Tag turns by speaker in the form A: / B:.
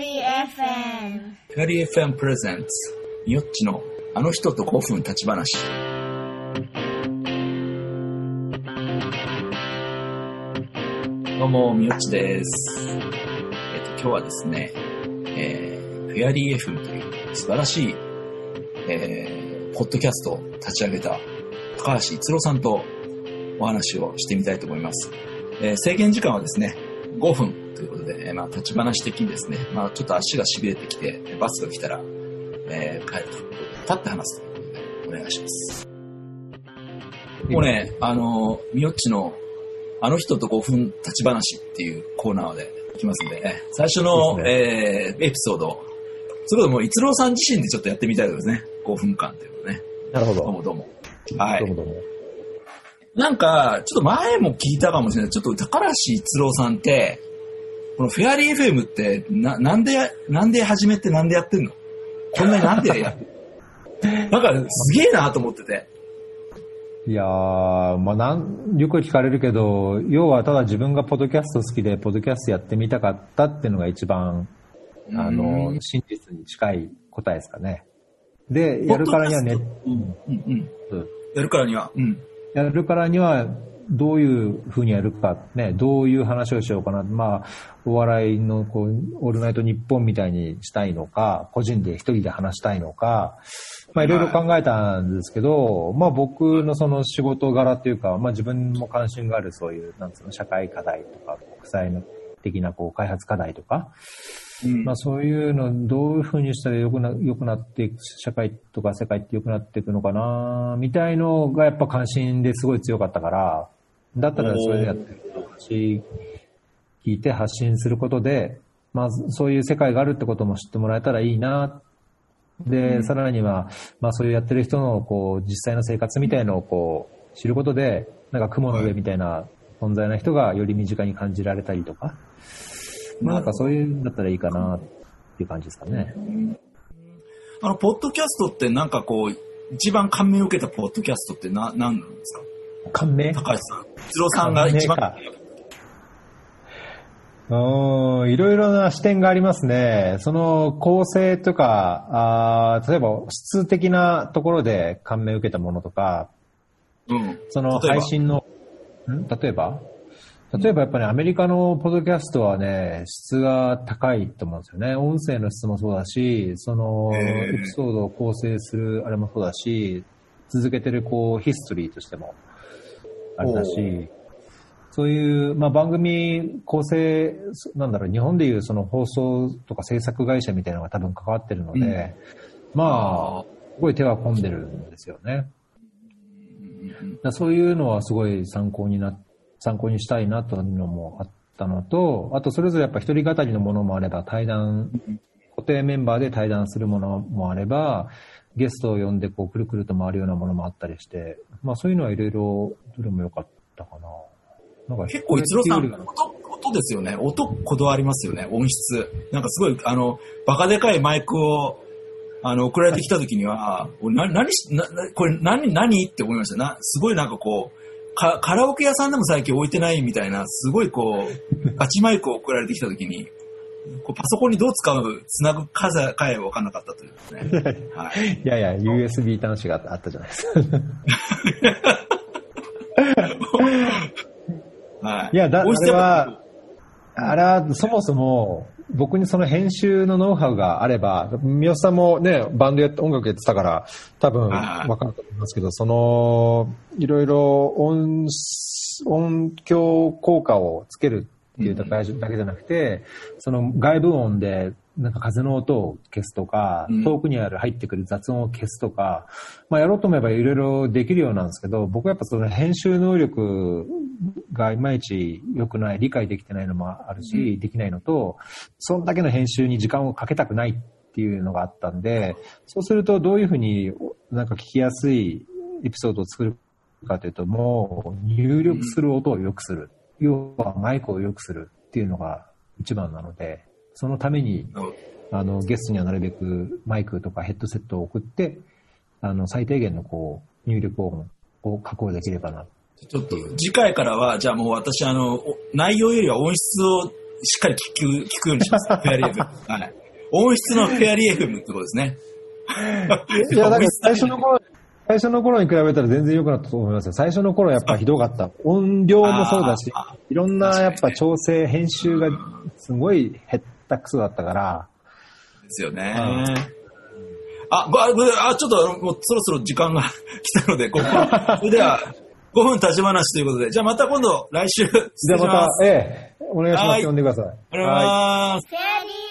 A: リー FM
B: フェアリー FM プレゼンツみよっちのあの人と5分立ち話。どうもみよっちです。えっ、と今日はですね、えー、フェアリー FM という素晴らしい、えー、ポッドキャストを立ち上げた高橋逸郎さんとお話をしてみたいと思います、えー制限時間はですね5分ということで、えーまあ、立ち話的にですね、まあ、ちょっと足が痺れてきて、バスが来たら、えー帰るということで、立って話すということで、お願いします。もうね、あの、みよっちの、あの人と5分立ち話っていうコーナーでいきますんで、え最初の、
C: いい
B: えーエピソード、それこそもう、逸郎さん自身でちょっとやってみたいですね。5分間っていうのね。
C: なるほど。
B: どうもどうも。はい
C: どう。もどうも。
B: なんか、ちょっと前も聞いたかもしれない。ちょっと高橋一郎さんって、このフェアリー FM って、な、なんで、なんで始めてなんでやってんの？こんなになんでやってんのなんか、すげえなと思ってて。
C: いやー、まあなん、よく聞かれるけど、要はただ自分がポッドキャスト好きで、ポッドキャストやってみたかったっていうのが一番、あ
B: う
C: の、
B: ん
C: 真実に近い答えですかね。で、やるからにはね、
B: うん、うん、うん。
C: うん
B: やるからには、うん。
C: やるからには、どういうふうにやるか、ね、どういう話をしようかな。まあ、お笑いの、こう、オールナイト日本みたいにしたいのか、個人で一人で話したいのか、まあ、いろいろ考えたんですけど、まあ、僕のその仕事柄っていうか、まあ、自分も関心があるそういう、なんつうの、社会課題とか、国際の的な、こう、開発課題とか、
B: うん。
C: まあ、そういうのどういうふうにしたら良くな良くなっていく社会とか世界って良くなっていくのかなみたいのがやっぱ関心ですごい強かったからだったらそれでやってる。話聞いて発信することで、まあ、そういう世界があるってことも知ってもらえたらいいな。で、さらには、まあ、そういうやってる人のこう実際の生活みたいのをこう知ることでなんか雲の上みたいな存在な人がより身近に感じられたりとか、まあ、なんかそういうんだったらいいかなっていう感じですかね。
B: あの、ポッドキャストってなんかこう、一番感銘を受けたポッドキャストってな、なんなんですか？
C: 感銘？
B: 高橋さん。一郎さんが一番。
C: 感うん、いろいろな視点がありますね。その構成とか、あー例えば質的なところで感銘を受けたものとか、
B: うん。
C: その配信の、ん？例えば？例えばやっぱりアメリカのポッドキャストはね、質が高いと思うんですよね。音声の質もそうだし、そのエピソードを構成するあれもそうだし、続けてるこうヒストリーとしてもあれだし、そういう、まあ、番組構成、なんだろう、日本でいうその放送とか制作会社みたいなのが多分関わってるので、
B: うん
C: まあ、すごい手が込んでるんですよね。だそういうのはすごい参考にな、参考にしたいなというのもあったのと、あとそれぞれやっぱ一人語りのものもあれば、対談、固定メンバーで対談するものもあれば、ゲストを呼んでこうくるくると回るようなものもあったりして、まあそういうのはいろいろ、どれも良かったかな。なんか
B: 結構、一郎さん、音、音ですよね。音、こだわりますよね。音質。なんかすごい、あの、バカでかいマイクを、あの、送られてきた時には、俺な、何し、な、これ何、何って思いました。な、すごいなんかこう、か、カラオケ屋さんでも最近置いてないみたいな、すごいこう、ガチマイクを送られてきた時に、こうパソコンにどう使う、つなぐ数かえ分かんなかったというですね。はい。
C: いやいや、USB 端子があったじゃないですか。
B: はい。
C: いや、だ、あれは、あれはそもそも、僕にその編集のノウハウがあれば、三好さんもね、バンドやって、音楽やってたから、多分
B: はい
C: わかると思いますけど、その、いろいろ音、音響効果をつけるっていうだけだけじゃなくて、その外部音で、なんか風の音を消すとか、
B: うん。
C: 遠くにある入ってくる雑音を消すとか、まあやろうと思えばいろいろできるようなんですけど、僕はやっぱその編集能力がいまいち良くない、理解できてないのもあるし、できないのと、そんだけの編集に時間をかけたくないっていうのがあったんで、そうするとどういうふうになんか聞きやすいエピソードを作るかというと、もう入力する音を良くする。要はマイクを良くするっていうのが一番なので、そのためにあの、ゲストにはなるべくマイクとかヘッドセットを送って、あの、最低限のこう、入力音を確保できればな。
B: ちょっと次回からは、じゃあもう私、あの、お内容よりは音質をしっかり聞く、聞くようにします。フェアリー FM。はい。音質のフェアリー FM ってことですね。
C: いや、だから最初の頃、最初の頃に比べたら全然良くなったと思いますよ。最初の頃やっぱひどかった。音量もそうだし
B: あ、
C: いろんなやっぱ調整、編集がすごい減ったくそだったから、
B: ですよね。
C: うん
B: あ、ごあ、ごあ、ちょっと、もうそろそろ時間が来たので、ここ、それでは、5分立ち話ということで、じゃあまた今度、来週、
C: じゃあまた、ええ、お願いします。
B: はい
C: 呼んでください。
B: ありがとうございます。